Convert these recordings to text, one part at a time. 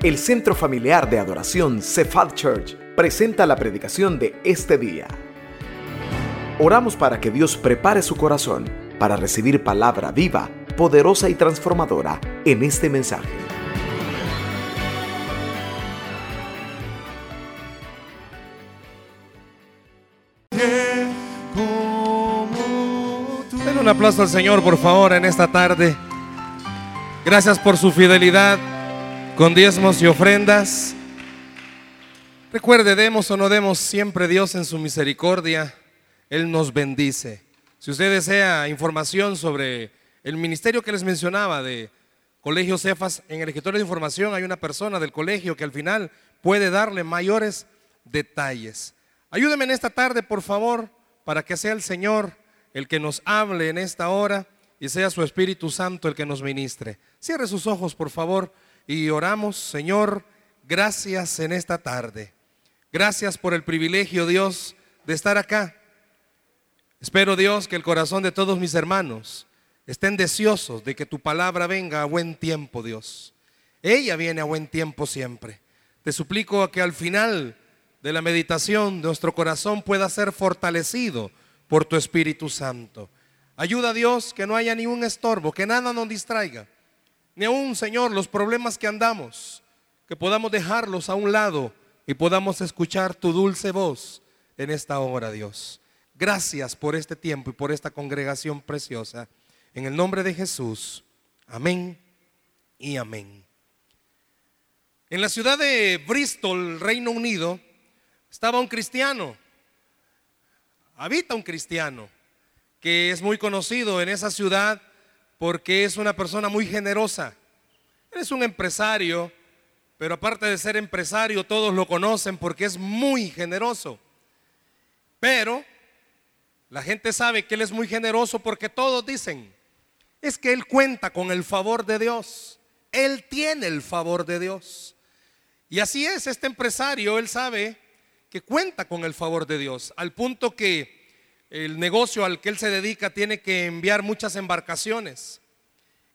El Centro Familiar de Adoración Cephal Church presenta la predicación de este día. Oramos para que Dios prepare su corazón para recibir palabra viva, poderosa y transformadora en este mensaje. Den un aplauso al Señor, por favor, en esta tarde. Gracias por su fidelidad con diezmos y ofrendas. Recuerde, demos o no demos, siempre Dios en su misericordia, Él nos bendice. Si usted desea información sobre el ministerio que les mencionaba de Colegio Cefas, en el escritorio de información hay una persona del colegio que al final puede darle mayores detalles. Ayúdeme en esta tarde, por favor, para que sea el Señor el que nos hable en esta hora y sea su Espíritu Santo el que nos ministre. Cierre sus ojos, por favor, y oramos, Señor, gracias en esta tarde. Gracias por el privilegio, Dios, de estar acá. Espero, Dios, que el corazón de todos mis hermanos estén deseosos de que tu palabra venga a buen tiempo, Dios. Ella viene a buen tiempo siempre. Te suplico a que al final de la meditación nuestro corazón pueda ser fortalecido por tu Espíritu Santo. Ayuda a Dios que no haya ningún estorbo, que nada nos distraiga. Ni aún, Señor, los problemas que andamos, que podamos dejarlos a un lado y podamos escuchar tu dulce voz en esta hora, Dios. Gracias por este tiempo y por esta congregación preciosa. En el nombre de Jesús. Amén y amén. En la ciudad de Bristol, Reino Unido, estaba un cristiano. Habita un cristiano que es muy conocido en esa ciudad porque es una persona muy generosa. Él es un empresario, pero aparte de ser empresario, todos lo conocen porque es muy generoso. Pero la gente sabe que él es muy generoso porque todos dicen, es que él cuenta con el favor de Dios. Él tiene el favor de Dios. Y así es, este empresario, él sabe que cuenta con el favor de Dios, al punto que el negocio al que él se dedica tiene que enviar muchas embarcaciones.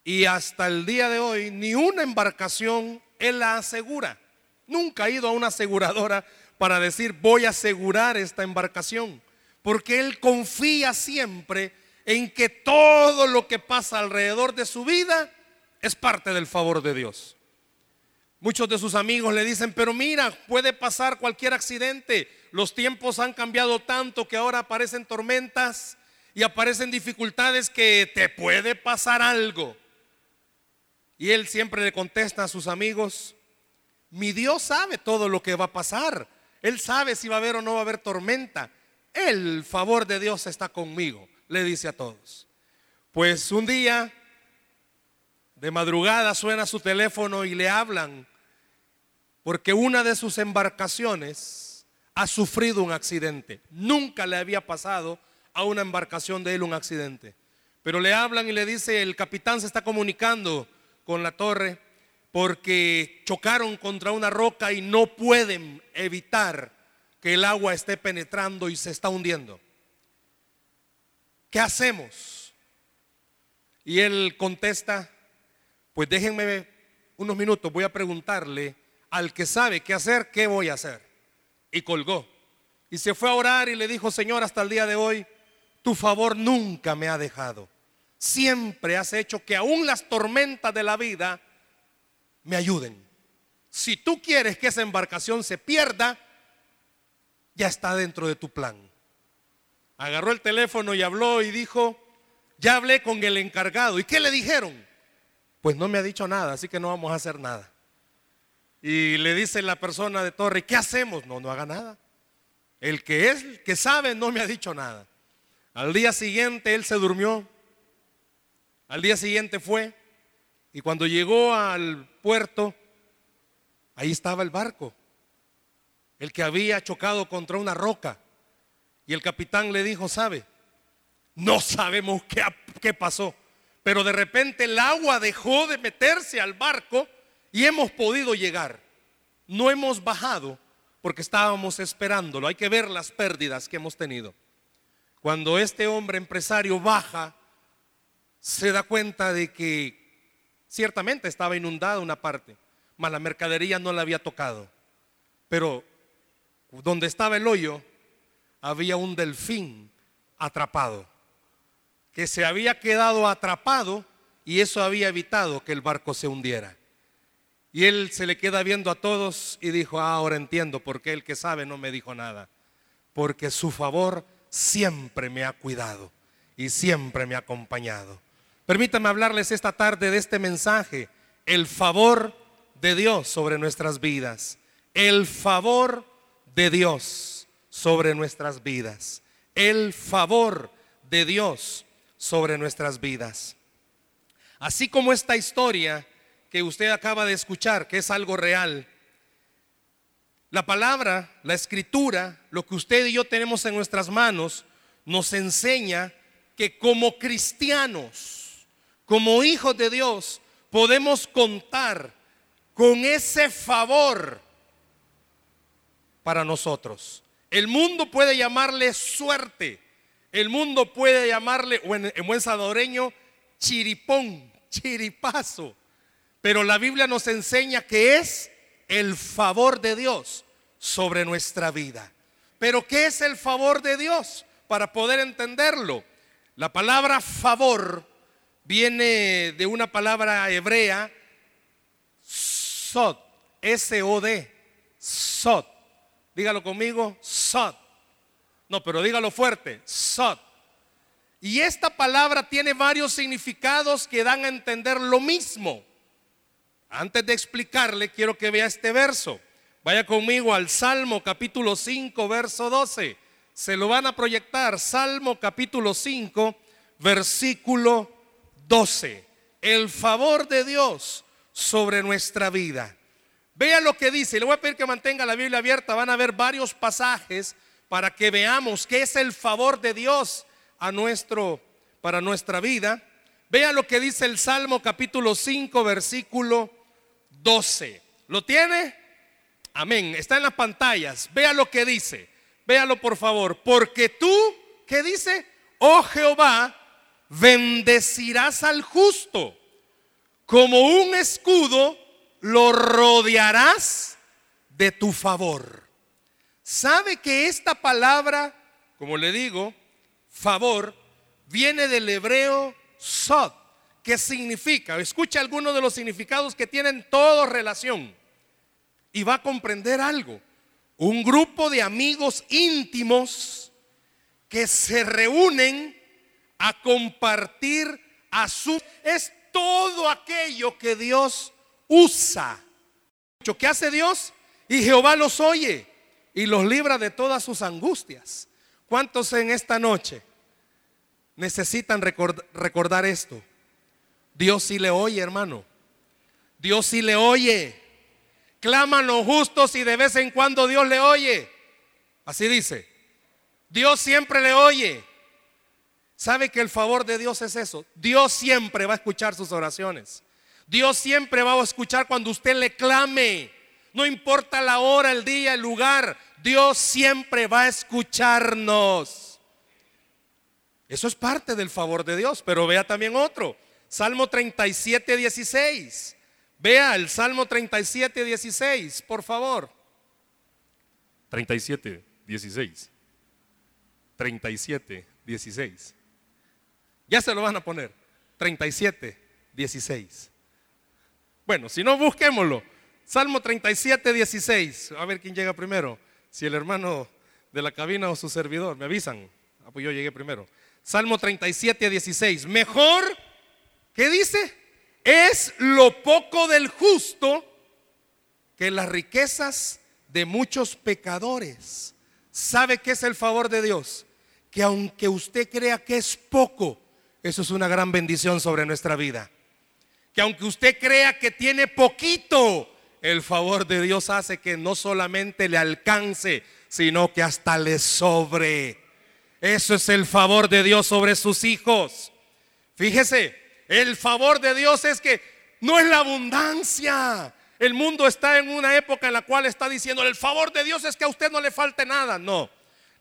Y hasta el día de hoy, ni una embarcación él la asegura. Nunca ha ido a una aseguradora para decir, voy a asegurar esta embarcación. Porque él confía siempre en que todo lo que pasa alrededor de su vida es parte del favor de Dios. Muchos de sus amigos le dicen, pero mira, puede pasar cualquier accidente. Los tiempos han cambiado tanto que ahora aparecen tormentas y aparecen dificultades que te puede pasar algo. Y él siempre le contesta a sus amigos, mi Dios sabe todo lo que va a pasar. Él sabe si va a haber o no va a haber tormenta. El favor de Dios está conmigo, le dice a todos. Pues un día, de madrugada, suena su teléfono y le hablan porque una de sus embarcaciones ha sufrido un accidente. Nunca le había pasado a una embarcación de él un accidente. Pero le hablan y le dice, el capitán se está comunicando con la torre porque chocaron contra una roca y no pueden evitar que el agua esté penetrando y se está hundiendo. ¿Qué hacemos? Y él contesta, pues déjenme unos minutos, voy a preguntarle al que sabe qué hacer, ¿qué voy a hacer? Y colgó. Y se fue a orar y le dijo, Señor, hasta el día de hoy, tu favor nunca me ha dejado. Siempre has hecho que aún las tormentas de la vida me ayuden. Si tú quieres que esa embarcación se pierda, ya está dentro de tu plan. Agarró el teléfono y habló y dijo, ya hablé con el encargado. ¿Y qué le dijeron? Pues no me ha dicho nada, así que no vamos a hacer nada. Y le dice la persona de torre, ¿qué hacemos? No, no haga nada. El que es, que sabe, no me ha dicho nada. Al día siguiente él se durmió. Al día siguiente fue. Y cuando llegó al puerto, ahí estaba el barco. El que había chocado contra una roca. Y el capitán le dijo, ¿sabe? No sabemos qué, qué pasó. Pero de repente el agua dejó de meterse al barco y hemos podido llegar. No hemos bajado porque estábamos esperándolo. Hay que ver las pérdidas que hemos tenido. Cuando este hombre empresario baja, se da cuenta de que ciertamente estaba inundada una parte, mas la mercadería no la había tocado. Pero donde estaba el hoyo, había un delfín atrapado, que se había quedado atrapado y eso había evitado que el barco se hundiera. Y él se le queda viendo a todos y dijo, ah, ahora entiendo por qué el que sabe no me dijo nada. Porque su favor siempre me ha cuidado y siempre me ha acompañado. Permítame hablarles esta tarde de este mensaje, el favor de Dios sobre nuestras vidas. El favor de Dios sobre nuestras vidas. El favor de Dios sobre nuestras vidas. Así como esta historia que usted acaba de escuchar, que es algo real. La palabra, la escritura, lo que usted y yo tenemos en nuestras manos, nos enseña que como cristianos, como hijos de Dios, podemos contar con ese favor para nosotros. El mundo puede llamarle suerte, el mundo puede llamarle, en buen salvadoreño, chiripón, chiripazo. Pero la Biblia nos enseña que es el favor de Dios sobre nuestra vida. Pero ¿qué es el favor de Dios? Para poder entenderlo. La palabra favor viene de una palabra hebrea, sod, S-O-D, sod. Dígalo conmigo, sod. No, pero dígalo fuerte, sod. Y esta palabra tiene varios significados que dan a entender lo mismo. Antes de explicarle, quiero que vea este verso. Vaya conmigo al Salmo capítulo 5, verso 12. Se lo van a proyectar. Salmo capítulo 5, versículo 12. El favor de Dios sobre nuestra vida. Vea lo que dice. Le voy a pedir que mantenga la Biblia abierta. Van a ver varios pasajes para que veamos qué es el favor de Dios a nuestro para nuestra vida. Vea lo que dice el Salmo capítulo 5, versículo 12. ¿Lo tiene? Amén. Está en las pantallas. Vea lo que dice. Véalo por favor. Porque tú, ¿qué dice? Oh Jehová, bendecirás al justo. Como un escudo lo rodearás de tu favor. ¿Sabe que esta palabra, como le digo, favor, viene del hebreo sod? ¿Qué significa? Escucha algunos de los significados que tienen toda relación y va a comprender algo. Un grupo de amigos íntimos que se reúnen a compartir a su... Es todo aquello que Dios usa. ¿Qué hace Dios? Y Jehová los oye y los libra de todas sus angustias. ¿Cuántos en esta noche necesitan recordar esto? Dios sí le oye, hermano. Dios sí le oye. Claman los justos y de vez en cuando Dios le oye. Así dice. Dios siempre le oye. ¿Sabe que el favor de Dios es eso? Dios siempre va a escuchar sus oraciones. Dios siempre va a escuchar cuando usted le clame. No importa la hora, el día, el lugar. Dios siempre va a escucharnos. Eso es parte del favor de Dios. Pero vea también otro. Salmo 37, 16. Vea el Salmo 37, 16, por favor. 37, 16. 37, 16. Ya se lo van a poner. 37, 16. Bueno, si no, busquémoslo. Salmo 37, 16. A ver quién llega primero. Si el hermano de la cabina o su servidor. Me avisan. Ah, pues yo llegué primero. Salmo 37, 16. Mejor ¿Qué dice? Es lo poco del justo que las riquezas de muchos pecadores. ¿Sabe qué es el favor de Dios? Que aunque usted crea que es poco, eso es una gran bendición sobre nuestra vida. Que aunque usted crea que tiene poquito, el favor de Dios hace que no solamente le alcance, sino que hasta le sobre. Eso es el favor de Dios sobre sus hijos. Fíjese, el favor de Dios es que no es la abundancia. El mundo está en una época en la cual está diciendo, el favor de Dios es que a usted no le falte nada. No,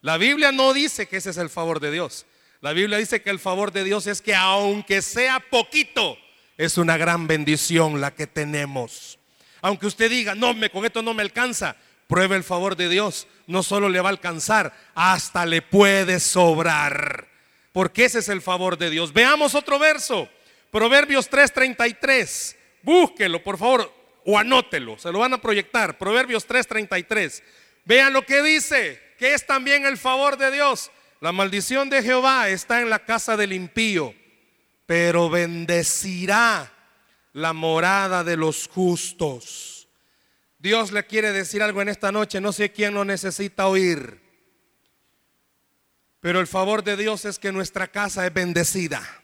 la Biblia no dice que ese es el favor de Dios. La Biblia dice que el favor de Dios es que aunque sea poquito, es una gran bendición la que tenemos. Aunque usted diga, no, me, con esto no me alcanza, pruebe el favor de Dios. No solo le va a alcanzar, hasta le puede sobrar. Porque ese es el favor de Dios. Veamos otro verso. Proverbios 3:33. Búsquelo, por favor, o anótelo. Se lo van a proyectar. Proverbios 3:33. Vean lo que dice, que es también el favor de Dios. La maldición de Jehová está en la casa del impío, pero bendecirá la morada de los justos. Dios le quiere decir algo en esta noche, no sé quién lo necesita oír. Pero el favor de Dios es que nuestra casa es bendecida.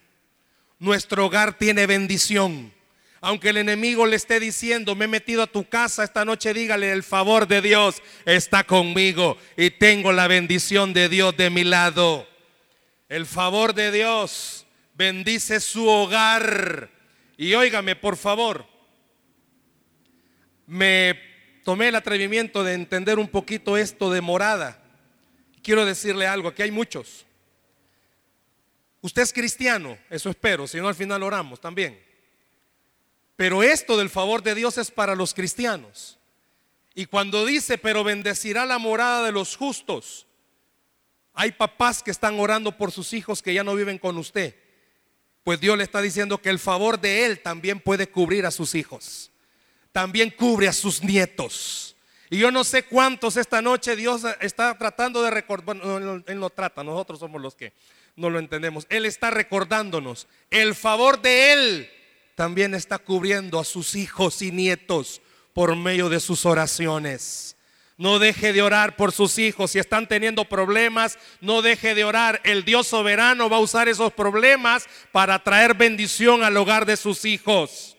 Nuestro hogar tiene bendición. Aunque el enemigo le esté diciendo, me he metido a tu casa esta noche, dígale, el favor de Dios está conmigo y tengo la bendición de Dios de mi lado. El favor de Dios bendice su hogar. Y óigame, por favor, me tomé el atrevimiento de entender un poquito esto de morada. Quiero decirle algo, aquí hay muchos. Usted es cristiano, eso espero, si no al final oramos también. Pero esto del favor de Dios es para los cristianos. Y cuando dice, pero bendecirá la morada de los justos, hay papás que están orando por sus hijos que ya no viven con usted. Pues Dios le está diciendo que el favor de Él también puede cubrir a sus hijos. También cubre a sus nietos. Y yo no sé cuántos esta noche Dios está tratando de recordar. Él no trata, nosotros somos los que no lo entendemos. Él está recordándonos. El favor de Él también está cubriendo a sus hijos y nietos por medio de sus oraciones. No deje de orar por sus hijos. Si están teniendo problemas, no deje de orar. El Dios soberano va a usar esos problemas para traer bendición al hogar de sus hijos.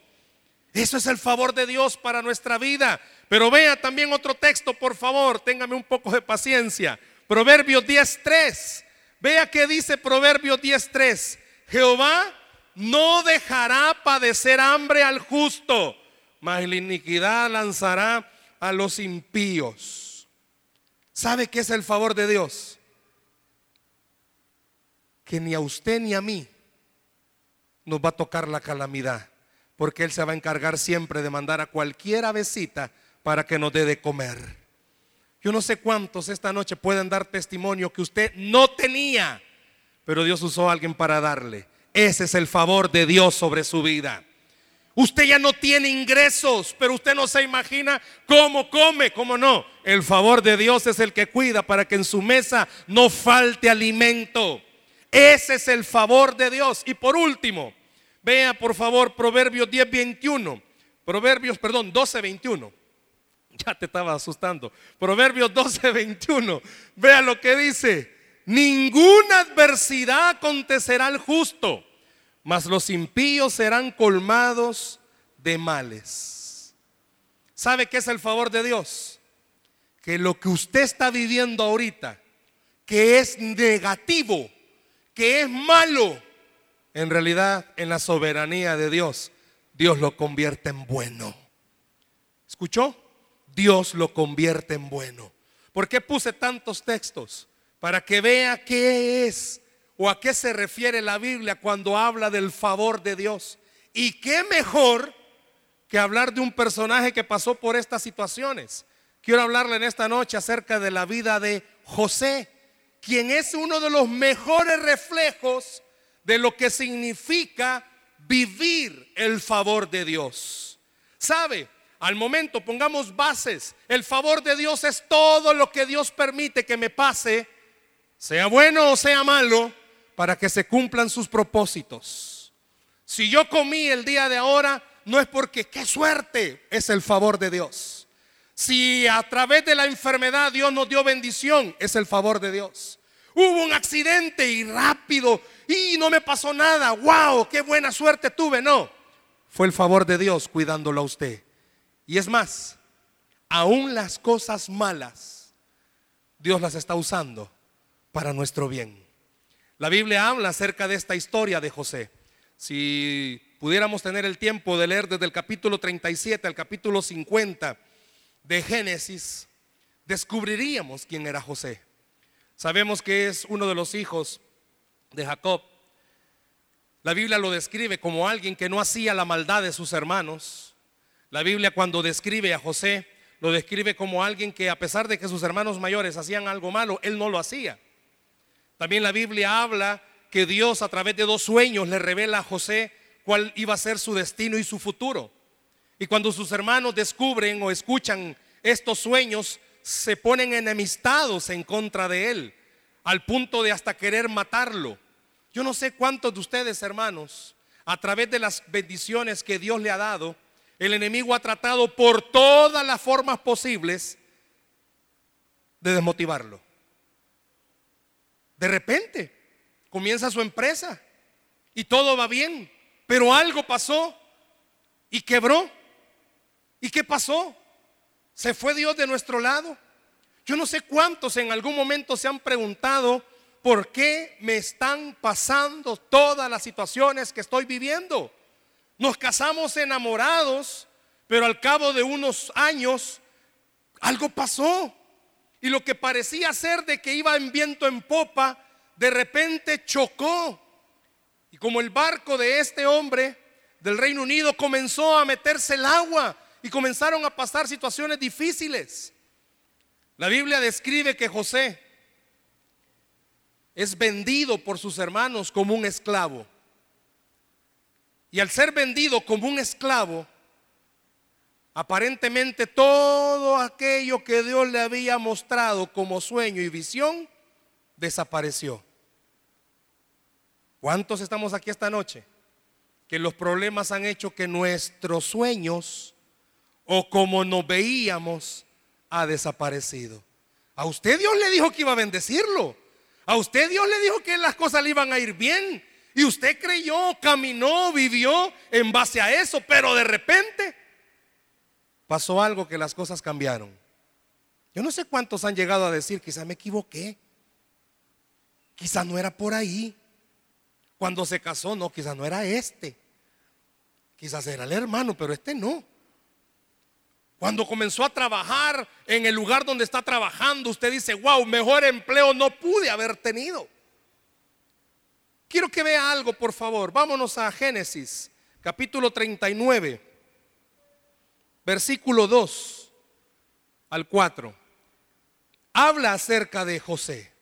Eso es el favor de Dios para nuestra vida. Pero vea también otro texto, por favor. Téngame un poco de paciencia. Proverbios 10.3. Vea que dice Proverbios 10.3. Jehová no dejará padecer hambre al justo, mas la iniquidad lanzará a los impíos. ¿Sabe qué es el favor de Dios? Que ni a usted ni a mí nos va a tocar la calamidad, porque Él se va a encargar siempre de mandar a cualquier avecita para que nos dé de comer. Yo no sé cuántos esta noche pueden dar testimonio que usted no tenía, pero Dios usó a alguien para darle. Ese es el favor de Dios sobre su vida. Usted ya no tiene ingresos, pero usted no se imagina cómo come, cómo no. El favor de Dios es el que cuida para que en su mesa no falte alimento. Ese es el favor de Dios. Y por último, vea por favor Proverbios 10, 21. Proverbios, perdón, 12, 21. Ya te estaba asustando. Proverbios 12, 21. Vea lo que dice. Ninguna adversidad acontecerá al justo, mas los impíos serán colmados de males. ¿Sabe qué es el favor de Dios? Que lo que usted está viviendo ahorita, que es negativo, que es malo, en realidad en la soberanía de Dios, Dios lo convierte en bueno. ¿Escuchó? Dios lo convierte en bueno. ¿Por qué puse tantos textos? para que vea qué es o a qué se refiere la Biblia cuando habla del favor de Dios. Y qué mejor que hablar de un personaje que pasó por estas situaciones. Quiero hablarle en esta noche acerca de la vida de José, quien es uno de los mejores reflejos de lo que significa vivir el favor de Dios. ¿Sabe? Al momento pongamos bases. El favor de Dios es todo lo que Dios permite que me pase sea bueno o sea malo, para que se cumplan sus propósitos. Si yo comí el día de ahora, no es porque qué suerte, es el favor de Dios. Si a través de la enfermedad Dios nos dio bendición, es el favor de Dios. Hubo un accidente y rápido y no me pasó nada. ¡Wow! ¡Qué buena suerte tuve! No, fue el favor de Dios cuidándolo a usted. Y es más, aún las cosas malas, Dios las está usando para nuestro bien. La Biblia habla acerca de esta historia de José. Si pudiéramos tener el tiempo de leer desde el capítulo 37 al capítulo 50 de Génesis, descubriríamos quién era José. Sabemos que es uno de los hijos de Jacob. La Biblia lo describe como alguien que no hacía la maldad de sus hermanos, La Biblia cuando describe a José, lo describe como alguien que a pesar de que sus hermanos mayores hacían algo malo, él no lo hacía. También la Biblia habla que Dios a través de dos sueños le revela a José cuál iba a ser su destino y su futuro. Y cuando sus hermanos descubren o escuchan estos sueños, se ponen enemistados en contra de él, al punto de hasta querer matarlo. Yo no sé cuántos de ustedes, hermanos, a través de las bendiciones que Dios le ha dado, el enemigo ha tratado por todas las formas posibles de desmotivarlo. De repente comienza su empresa y todo va bien, pero algo pasó y quebró. ¿Y qué pasó? ¿Se fue Dios de nuestro lado? Yo no sé cuántos en algún momento se han preguntado, ¿por qué me están pasando todas las situaciones que estoy viviendo? Nos casamos enamorados, pero al cabo de unos años algo pasó. Y lo que parecía ser de que iba en viento en popa, de repente chocó. Y como el barco de este hombre del Reino Unido comenzó a meterse el agua y comenzaron a pasar situaciones difíciles. La Biblia describe que José es vendido por sus hermanos como un esclavo. Y al ser vendido como un esclavo, aparentemente todo aquello que Dios le había mostrado como sueño y visión desapareció. ¿Cuántos estamos aquí esta noche? Que los problemas han hecho que nuestros sueños o como nos veíamos ha desaparecido. A usted Dios le dijo que iba a bendecirlo. A usted Dios le dijo que las cosas le iban a ir bien. Y usted creyó, caminó, vivió en base a eso. Pero de repente pasó algo que las cosas cambiaron. Yo no sé cuántos han llegado a decir, quizás me equivoqué. Quizás no era por ahí. Cuando se casó, no, quizás no era este. Quizás era el hermano, pero este no. Cuando comenzó a trabajar en el lugar donde está trabajando, usted dice, wow, mejor empleo no pude haber tenido. Quiero que vea algo, por favor. Vámonos a Génesis, capítulo 39, versículo 2 al 4. Habla acerca de José.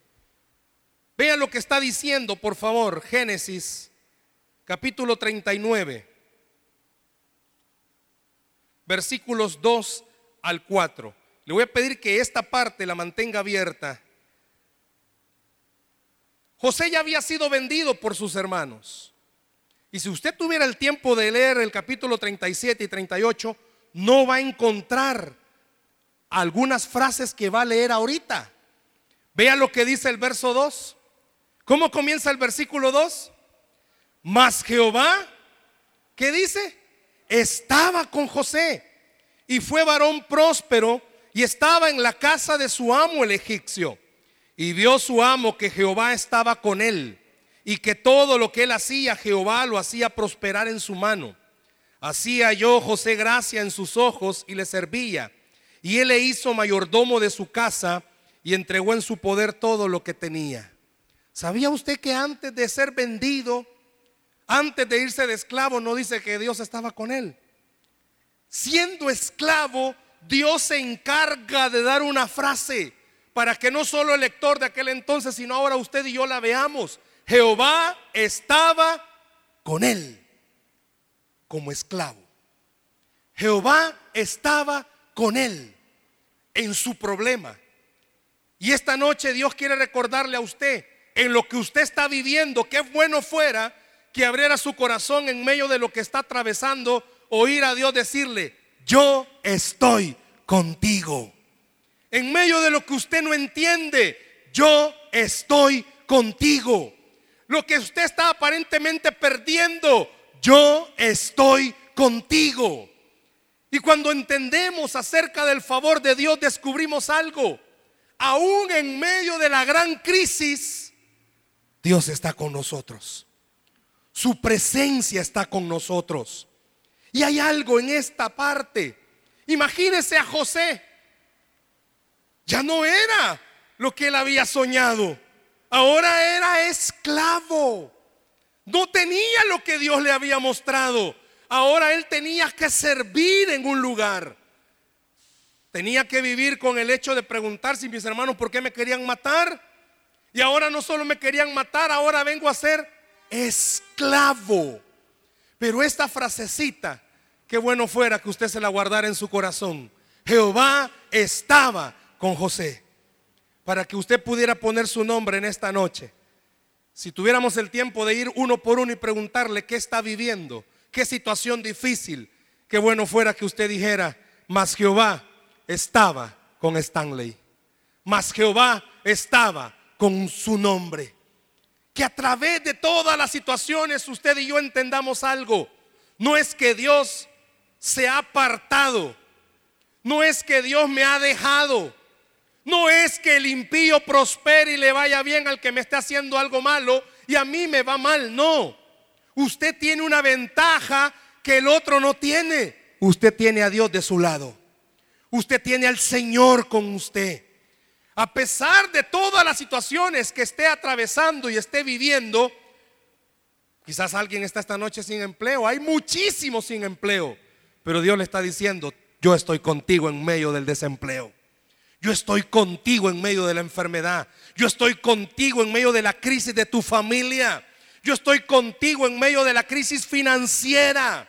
Vean lo que está diciendo, por favor, Génesis, capítulo 39 versículos 2 al 4. Le voy a pedir que esta parte la mantenga abierta. José ya había sido vendido por sus hermanos. Y si usted tuviera el tiempo de leer el capítulo 37 y 38, no va a encontrar algunas frases que va a leer ahorita. Vea lo que dice el verso 2. ¿Cómo comienza el versículo 2? Mas Jehová, ¿qué dice? estaba con José y fue varón próspero y estaba en la casa de su amo el egipcio. Y vio su amo que Jehová estaba con él y que todo lo que él hacía, Jehová lo hacía prosperar en su mano. Hacía yo José gracia en sus ojos y le servía. Y él le hizo mayordomo de su casa y entregó en su poder todo lo que tenía. ¿Sabía usted que antes de ser vendido, antes de irse de esclavo no dice que Dios estaba con él. Siendo esclavo, Dios se encarga de dar una frase para que no solo el lector de aquel entonces, sino ahora usted y yo la veamos. Jehová estaba con él como esclavo. Jehová estaba con él en su problema. Y esta noche Dios quiere recordarle a usted en lo que usted está viviendo, qué bueno fuera que abriera su corazón en medio de lo que está atravesando, oír a Dios decirle, yo estoy contigo. En medio de lo que usted no entiende, yo estoy contigo. Lo que usted está aparentemente perdiendo, yo estoy contigo. Y cuando entendemos acerca del favor de Dios, descubrimos algo. Aún en medio de la gran crisis, Dios está con nosotros. Su presencia está con nosotros. Y hay algo en esta parte. Imagínese a José. Ya no era lo que él había soñado. Ahora era esclavo. No tenía lo que Dios le había mostrado. Ahora él tenía que servir en un lugar. Tenía que vivir con el hecho de preguntar si mis hermanos por qué me querían matar. Y ahora no solo me querían matar, ahora vengo a ser esclavo. Pero esta frasecita, qué bueno fuera que usted se la guardara en su corazón. Jehová estaba con José. Para que usted pudiera poner su nombre en esta noche. Si tuviéramos el tiempo de ir uno por uno y preguntarle qué está viviendo, qué situación difícil, qué bueno fuera que usted dijera, mas Jehová estaba con Stanley. Mas Jehová estaba con su nombre. Que a través de todas las situaciones usted y yo entendamos algo. No es que Dios se ha apartado. No es que Dios me ha dejado. No es que el impío prospere y le vaya bien al que me esté haciendo algo malo y a mí me va mal. No. Usted tiene una ventaja que el otro no tiene. Usted tiene a Dios de su lado. Usted tiene al Señor con usted. A pesar de todas las situaciones que esté atravesando y esté viviendo, quizás alguien está esta noche sin empleo. Hay muchísimos sin empleo. Pero Dios le está diciendo, yo estoy contigo en medio del desempleo. Yo estoy contigo en medio de la enfermedad. Yo estoy contigo en medio de la crisis de tu familia. Yo estoy contigo en medio de la crisis financiera.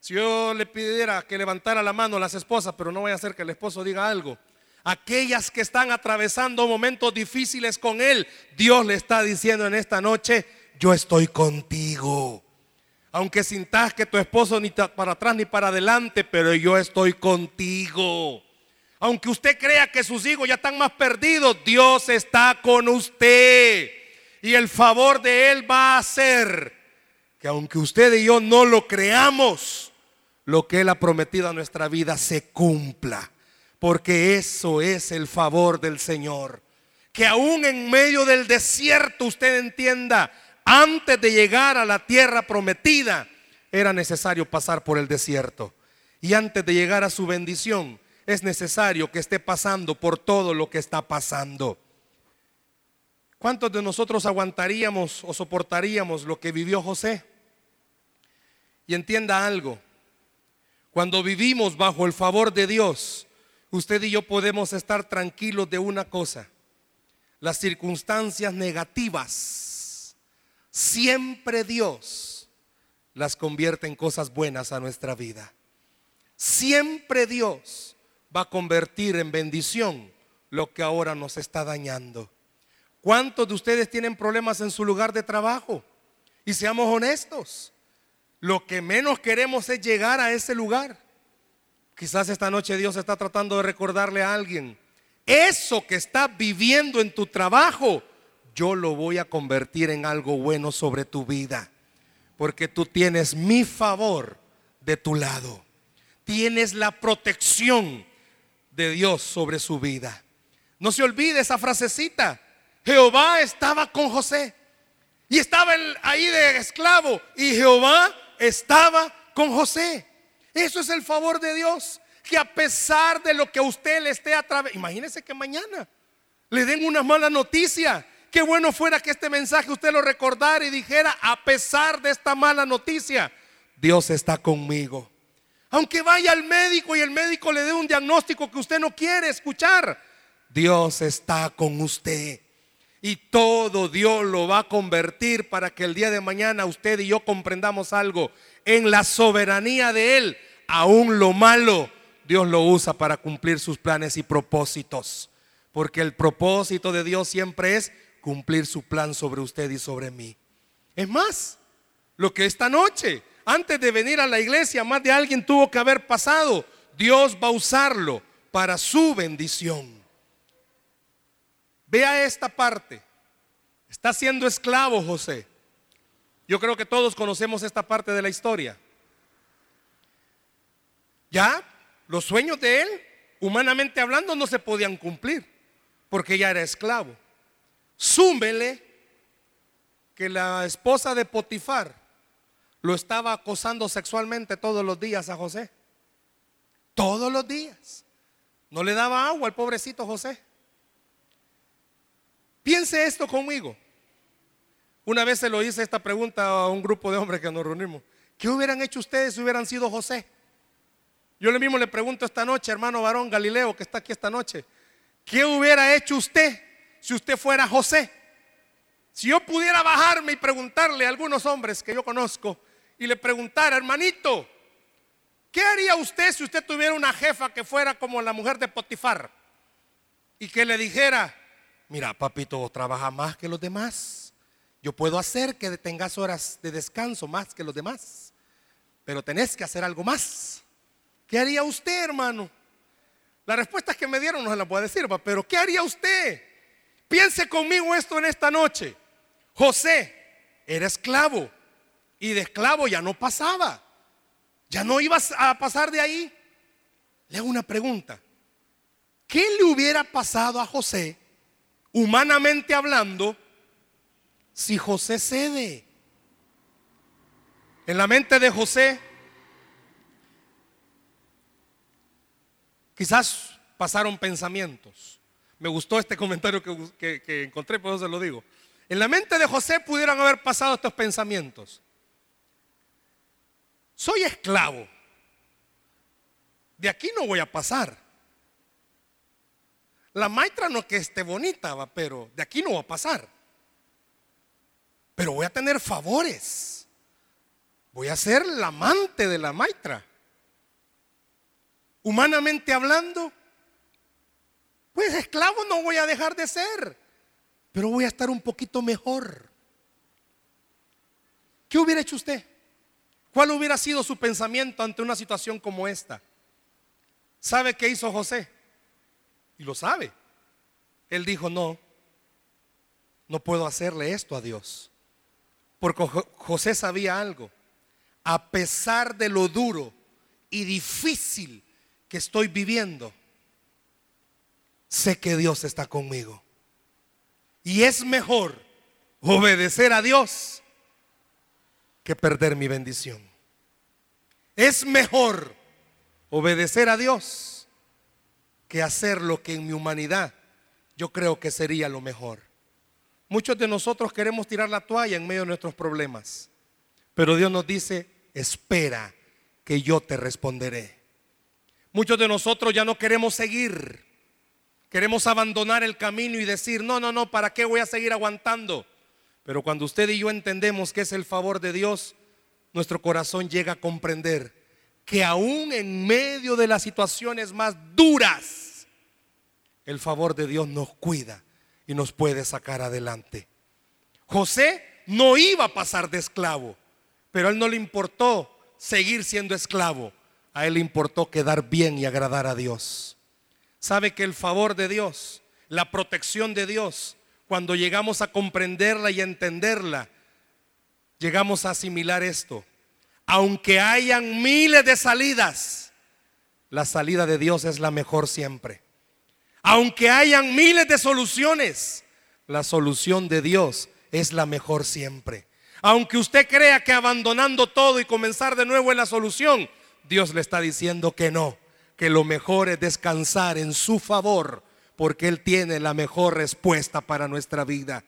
Si yo le pidiera que levantara la mano a las esposas, pero no voy a hacer que el esposo diga algo. Aquellas que están atravesando momentos difíciles con él, Dios le está diciendo en esta noche, yo estoy contigo. Aunque sintas que tu esposo ni para atrás ni para adelante, pero yo estoy contigo. Aunque usted crea que sus hijos ya están más perdidos, Dios está con usted. Y el favor de Él va a hacer que aunque usted y yo no lo creamos, lo que Él ha prometido a nuestra vida se cumpla. Porque eso es el favor del Señor. Que aún en medio del desierto usted entienda, antes de llegar a la tierra prometida, era necesario pasar por el desierto. Y antes de llegar a su bendición, es necesario que esté pasando por todo lo que está pasando. ¿Cuántos de nosotros aguantaríamos o soportaríamos lo que vivió José? Y entienda algo, cuando vivimos bajo el favor de Dios, usted y yo podemos estar tranquilos de una cosa, las circunstancias negativas, siempre Dios las convierte en cosas buenas a nuestra vida. Siempre Dios va a convertir en bendición lo que ahora nos está dañando. ¿Cuántos de ustedes tienen problemas en su lugar de trabajo? Y seamos honestos, lo que menos queremos es llegar a ese lugar. Quizás esta noche Dios está tratando de recordarle a alguien, eso que está viviendo en tu trabajo, yo lo voy a convertir en algo bueno sobre tu vida. Porque tú tienes mi favor de tu lado. Tienes la protección de Dios sobre su vida. No se olvide esa frasecita. Jehová estaba con José y estaba ahí de esclavo y Jehová estaba con José. Eso es el favor de Dios. Que a pesar de lo que usted le esté atravesando, imagínese que mañana le den una mala noticia. Qué bueno fuera que este mensaje usted lo recordara y dijera, a pesar de esta mala noticia, Dios está conmigo. Aunque vaya al médico y el médico le dé un diagnóstico que usted no quiere escuchar, Dios está con usted. Y todo Dios lo va a convertir para que el día de mañana usted y yo comprendamos algo. En la soberanía de Él, aún lo malo, Dios lo usa para cumplir sus planes y propósitos. Porque el propósito de Dios siempre es cumplir su plan sobre usted y sobre mí. Es más, lo que esta noche antes de venir a la iglesia, más de alguien tuvo que haber pasado. Dios va a usarlo para su bendición. Vea esta parte. Está siendo esclavo José. Yo creo que todos conocemos esta parte de la historia. Ya los sueños de él, humanamente hablando, no se podían cumplir porque ya era esclavo. Súmele que la esposa de Potifar lo estaba acosando sexualmente todos los días a José. Todos los días. No le daba agua al pobrecito José. Piense esto conmigo. Una vez se lo hice esta pregunta a un grupo de hombres que nos reunimos. ¿Qué hubieran hecho ustedes si hubieran sido José? Yo le mismo le pregunto esta noche, hermano varón Galileo, que está aquí esta noche, ¿qué hubiera hecho usted si usted fuera José? Si yo pudiera bajarme y preguntarle a algunos hombres que yo conozco y le preguntara, hermanito, ¿qué haría usted si usted tuviera una jefa que fuera como la mujer de Potifar y que le dijera, mira, papito, vos trabajas más que los demás. Yo puedo hacer que tengas horas de descanso más que los demás, pero tenés que hacer algo más. ¿Qué haría usted, hermano? Las respuestas que me dieron no se las voy decir, pero ¿qué haría usted? Piense conmigo esto en esta noche. José era esclavo y de esclavo ya no pasaba. Ya no ibas a pasar de ahí. Le hago una pregunta. ¿Qué le hubiera pasado a José, humanamente hablando, si José cede? En la mente de José, quizás pasaron pensamientos. Me gustó este comentario que, encontré, por eso se lo digo. En la mente de José pudieran haber pasado estos pensamientos. Soy esclavo. De aquí no voy a pasar. La maitra no que esté bonita, pero de aquí no va a pasar. Pero voy a tener favores. Voy a ser la amante de la maitra. Humanamente hablando, pues esclavo no voy a dejar de ser pero voy a estar un poquito mejor. ¿Qué hubiera hecho usted? ¿Cuál hubiera sido su pensamiento ante una situación como esta? ¿Sabe qué hizo José? Y lo sabe. Él dijo, no, no puedo hacerle esto a Dios. Porque José sabía algo. A pesar de lo duro y difícil que estoy viviendo, sé que Dios está conmigo. Y es mejor obedecer a Dios que perder mi bendición. Es mejor obedecer a Dios que hacer lo que en mi humanidad yo creo que sería lo mejor. Muchos de nosotros queremos tirar la toalla en medio de nuestros problemas, pero Dios nos dice, espera que yo te responderé. Muchos de nosotros ya no queremos seguir Queremos abandonar el camino y decir, no, no, no, ¿para qué voy a seguir aguantando? Pero cuando usted y yo entendemos que es el favor de Dios, nuestro corazón llega a comprender que aún en medio de las situaciones más duras, el favor de Dios nos cuida y nos puede sacar adelante. José no iba a pasar de esclavo, pero a él no le importó seguir siendo esclavo, a él le importó quedar bien y agradar a Dios sabe que el favor de Dios, la protección de Dios, cuando llegamos a comprenderla y a entenderla, llegamos a asimilar esto. Aunque hayan miles de salidas, la salida de Dios es la mejor siempre. Aunque hayan miles de soluciones, la solución de Dios es la mejor siempre. Aunque usted crea que abandonando todo y comenzar de nuevo es la solución, Dios le está diciendo que no que lo mejor es descansar en su favor, porque Él tiene la mejor respuesta para nuestra vida.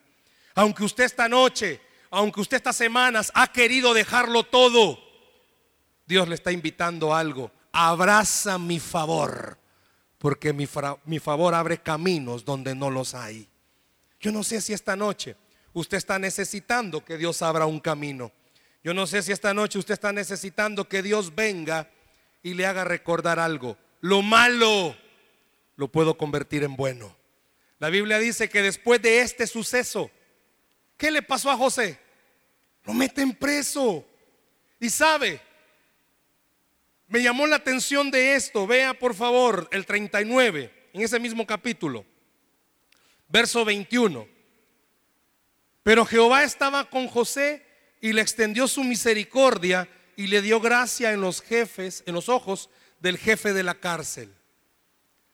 Aunque usted esta noche, aunque usted estas semanas ha querido dejarlo todo, Dios le está invitando a algo. Abraza mi favor, porque mi, mi favor abre caminos donde no los hay. Yo no sé si esta noche usted está necesitando que Dios abra un camino. Yo no sé si esta noche usted está necesitando que Dios venga y le haga recordar algo. Lo malo lo puedo convertir en bueno. La Biblia dice que después de este suceso, ¿qué le pasó a José? Lo meten preso. Y sabe, me llamó la atención de esto. Vea por favor el 39, en ese mismo capítulo, verso 21. Pero Jehová estaba con José y le extendió su misericordia y le dio gracia en los jefes, en los ojos del jefe de la cárcel.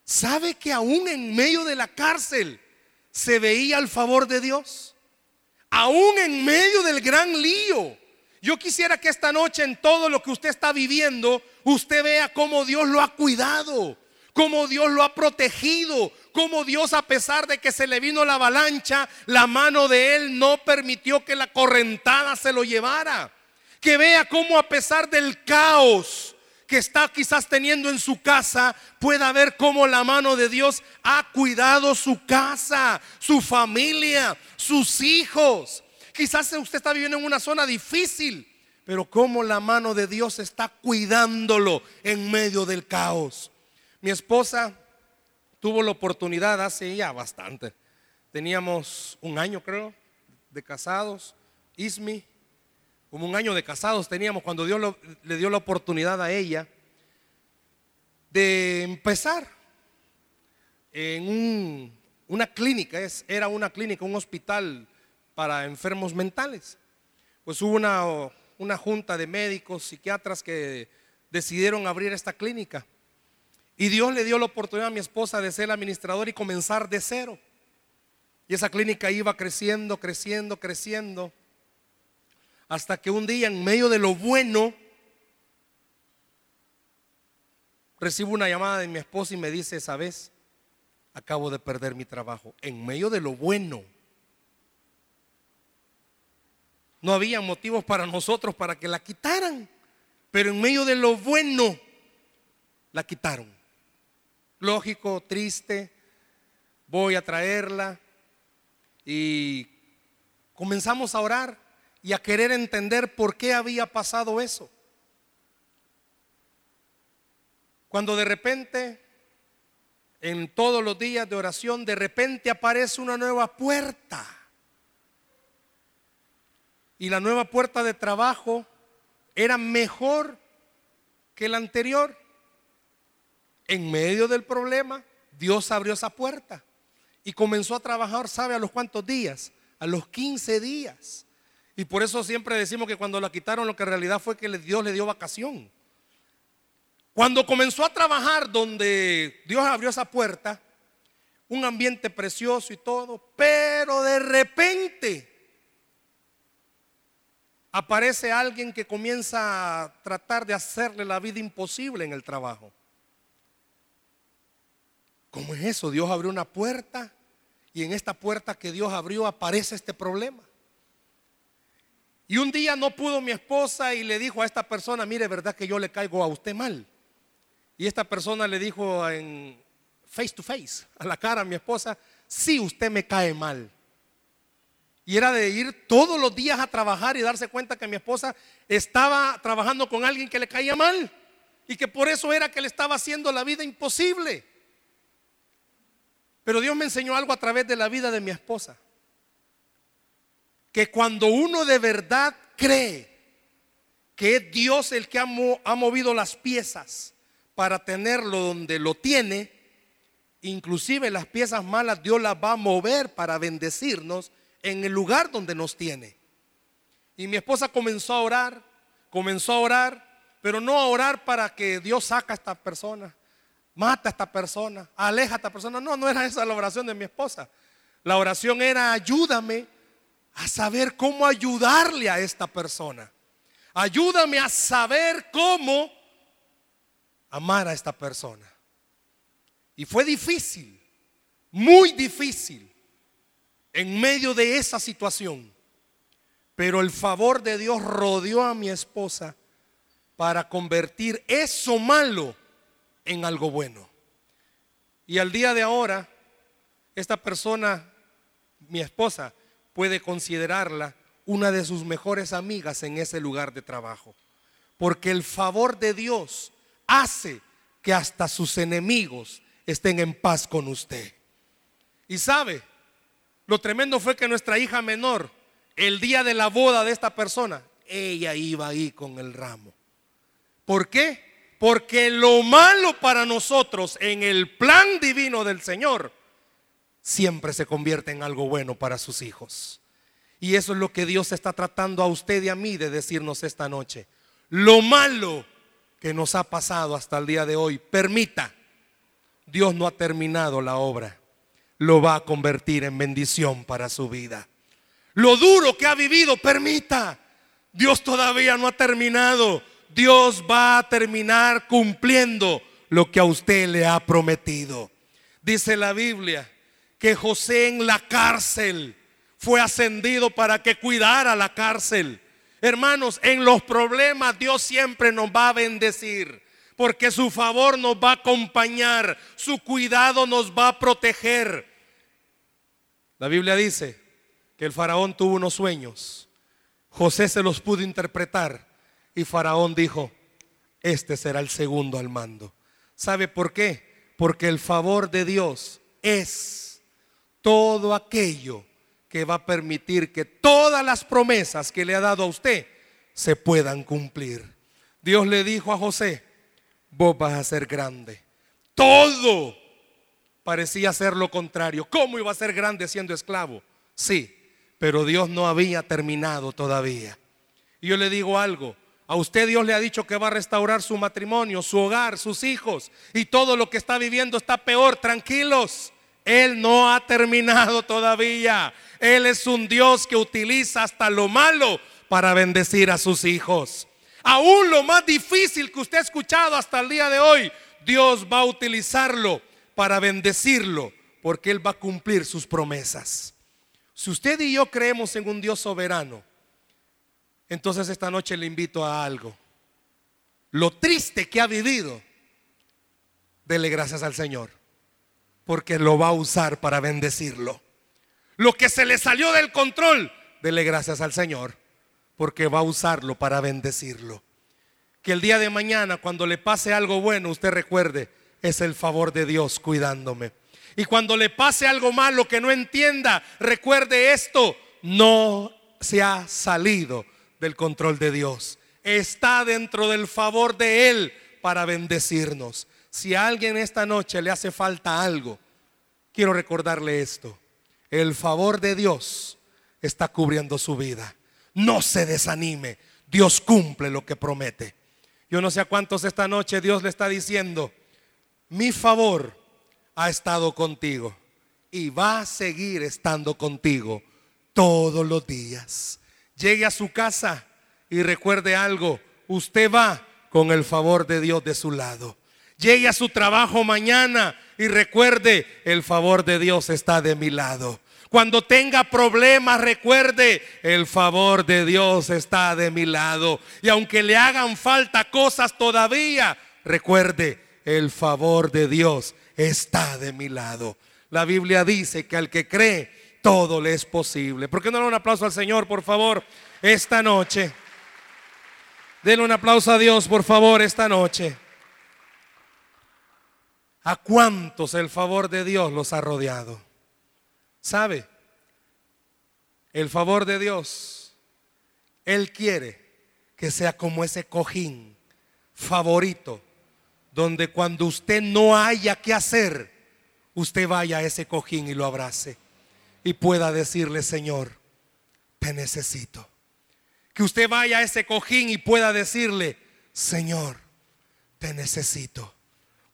¿Sabe que aún en medio de la cárcel se veía el favor de Dios? Aún en medio del gran lío. Yo quisiera que esta noche en todo lo que usted está viviendo, usted vea cómo Dios lo ha cuidado, cómo Dios lo ha protegido, cómo Dios a pesar de que se le vino la avalancha, la mano de él no permitió que la correntada se lo llevara Que vea cómo a pesar del caos que está quizás teniendo en su casa, pueda ver cómo la mano de Dios ha cuidado su casa, su familia, sus hijos. Quizás usted está viviendo en una zona difícil, pero cómo la mano de Dios está cuidándolo en medio del caos. Mi esposa tuvo la oportunidad hace ya bastante. Teníamos un año, creo, de casados. Ismi, como un año de casados teníamos cuando Dios le dio la oportunidad a ella de empezar en una clínica, es, era una clínica, un hospital para enfermos mentales. Pues hubo una, una junta de médicos, psiquiatras que decidieron abrir esta clínica. Y Dios le dio la oportunidad a mi esposa de ser administrador y comenzar de cero. Y esa clínica iba creciendo, creciendo, creciendo. Hasta que un día, en medio de lo bueno, recibo una llamada de mi esposa y me dice, ¿sabes? Acabo de perder mi trabajo. En medio de lo bueno. No había motivos para nosotros para que la quitaran. Pero en medio de lo bueno, la quitaron. Lógico, triste. Voy a traerla y comenzamos a orar y a querer entender por qué había pasado eso. Cuando de repente, en todos los días de oración, de repente aparece una nueva puerta. Y la nueva puerta de trabajo era mejor que la anterior. En medio del problema, Dios abrió esa puerta y comenzó a trabajar, ¿sabe a los cuántos días? A los 15 días. Y por eso siempre decimos que cuando la quitaron lo que en realidad fue que Dios le dio vacación. Cuando comenzó a trabajar donde Dios abrió esa puerta, un ambiente precioso y todo, pero de repente aparece alguien que comienza a tratar de hacerle la vida imposible en el trabajo. ¿Cómo es eso? Dios abrió una puerta y en esta puerta que Dios abrió aparece este problema. Y un día no pudo mi esposa y le dijo a esta persona, mire, verdad que yo le caigo a usted mal. Y esta persona le dijo en face to face, a la cara a mi esposa, sí, usted me cae mal. Y era de ir todos los días a trabajar y darse cuenta que mi esposa estaba trabajando con alguien que le caía mal. Y que por eso era que le estaba haciendo la vida imposible. Pero Dios me enseñó algo a través de la vida de mi esposa. Que cuando uno de verdad cree que es Dios el que ha, movido las piezas para tenerlo donde lo tiene, inclusive las piezas malas Dios las va a mover para bendecirnos en el lugar donde nos tiene. Y mi esposa comenzó a orar, comenzó a orar, pero no a orar para que Dios saca a esta persona, mata a esta persona, aleja a esta persona. No, no era esa la oración de mi esposa. La oración era ayúdame a saber cómo ayudarle a esta persona. Ayúdame a saber cómo amar a esta persona. Y fue difícil, muy difícil, en medio de esa situación. Pero el favor de Dios rodeó a mi esposa para convertir eso malo en algo bueno. Y al día de ahora, esta persona, mi esposa, puede considerarla una de sus mejores amigas en ese lugar de trabajo. Porque el favor de Dios hace que hasta sus enemigos estén en paz con usted. Y sabe, lo tremendo fue que nuestra hija menor, el día de la boda de esta persona, ella iba ahí con el ramo. ¿Por qué? Porque lo malo para nosotros en el plan divino del Señor siempre se convierte en algo bueno para sus hijos. Y eso es lo que Dios está tratando a usted y a mí de decirnos esta noche. Lo malo que nos ha pasado hasta el día de hoy, permita, Dios no ha terminado la obra, lo va a convertir en bendición para su vida. Lo duro que ha vivido, permita, Dios todavía no ha terminado Dios va a terminar cumpliendo lo que a usted le ha prometido. Dice la Biblia que José en la cárcel fue ascendido para que cuidara la cárcel. Hermanos, en los problemas Dios siempre nos va a bendecir. Porque su favor nos va a acompañar, su cuidado nos va a proteger. La Biblia dice que el faraón tuvo unos sueños. José se los pudo interpretar y faraón dijo, este será el segundo al mando. ¿Sabe por qué? Porque el favor de Dios es todo aquello que va a permitir que todas las promesas que le ha dado a usted se puedan cumplir. Dios le dijo a José, vos vas a ser grande. Todo parecía ser lo contrario. ¿Cómo iba a ser grande siendo esclavo? Sí, pero Dios no había terminado todavía. Y yo le digo algo, a usted Dios le ha dicho que va a restaurar su matrimonio, su hogar, sus hijos y todo lo que está viviendo está peor. Tranquilos, Él no ha terminado todavía. Él es un Dios que utiliza hasta lo malo para bendecir a sus hijos. Aún lo más difícil que usted ha escuchado hasta el día de hoy, Dios va a utilizarlo para bendecirlo, porque Él va a cumplir sus promesas. Si usted y yo creemos en un Dios soberano, entonces esta noche le invito a algo. Lo triste que ha vivido, dele gracias al Señor, porque lo va a usar para bendecirlo. Lo que se le salió del control, dele gracias al Señor, porque va a usarlo para bendecirlo. Que el día de mañana, cuando le pase algo bueno, usted recuerde, es el favor de Dios cuidándome. Y cuando le pase algo malo que no entienda, recuerde esto, no se ha salido del control de Dios. Está dentro del favor de Él para bendecirnos. Si a alguien esta noche le hace falta algo, quiero recordarle esto. El favor de Dios está cubriendo su vida. No se desanime. Dios cumple lo que promete. Yo no sé a cuántos esta noche Dios le está diciendo, mi favor ha estado contigo y va a seguir estando contigo todos los días. Llegue a su casa y recuerde algo, usted va con el favor de Dios de su lado. Llegue a su trabajo mañana y recuerde, el favor de Dios está de mi lado. Cuando tenga problemas, recuerde, el favor de Dios está de mi lado. Y aunque le hagan falta cosas todavía, recuerde, el favor de Dios está de mi lado. La Biblia dice que al que cree, todo le es posible. ¿Por qué no le un aplauso al Señor, por favor, esta noche? Denle un aplauso a Dios, por favor, esta noche. ¿A cuántos el favor de Dios los ha rodeado? ¿Sabe? El favor de Dios, Él quiere que sea como ese cojín favorito, donde cuando usted no haya que hacer, usted vaya a ese cojín y lo abrace y pueda decirle, Señor, te necesito. Que usted vaya a ese cojín y pueda decirle, Señor, te necesito.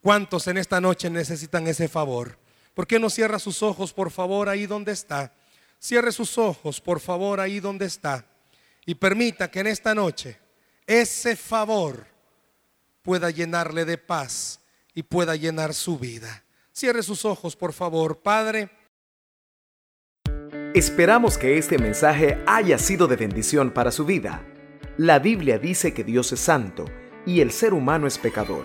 ¿Cuántos en esta noche necesitan ese favor? ¿Por qué no cierra sus ojos, por favor, ahí donde está? Cierre sus ojos, por favor, ahí donde está. Y permita que en esta noche ese favor pueda llenarle de paz y pueda llenar su vida. Cierre sus ojos, por favor, Padre. Esperamos que este mensaje haya sido de bendición para su vida. La Biblia dice que Dios es santo y el ser humano es pecador,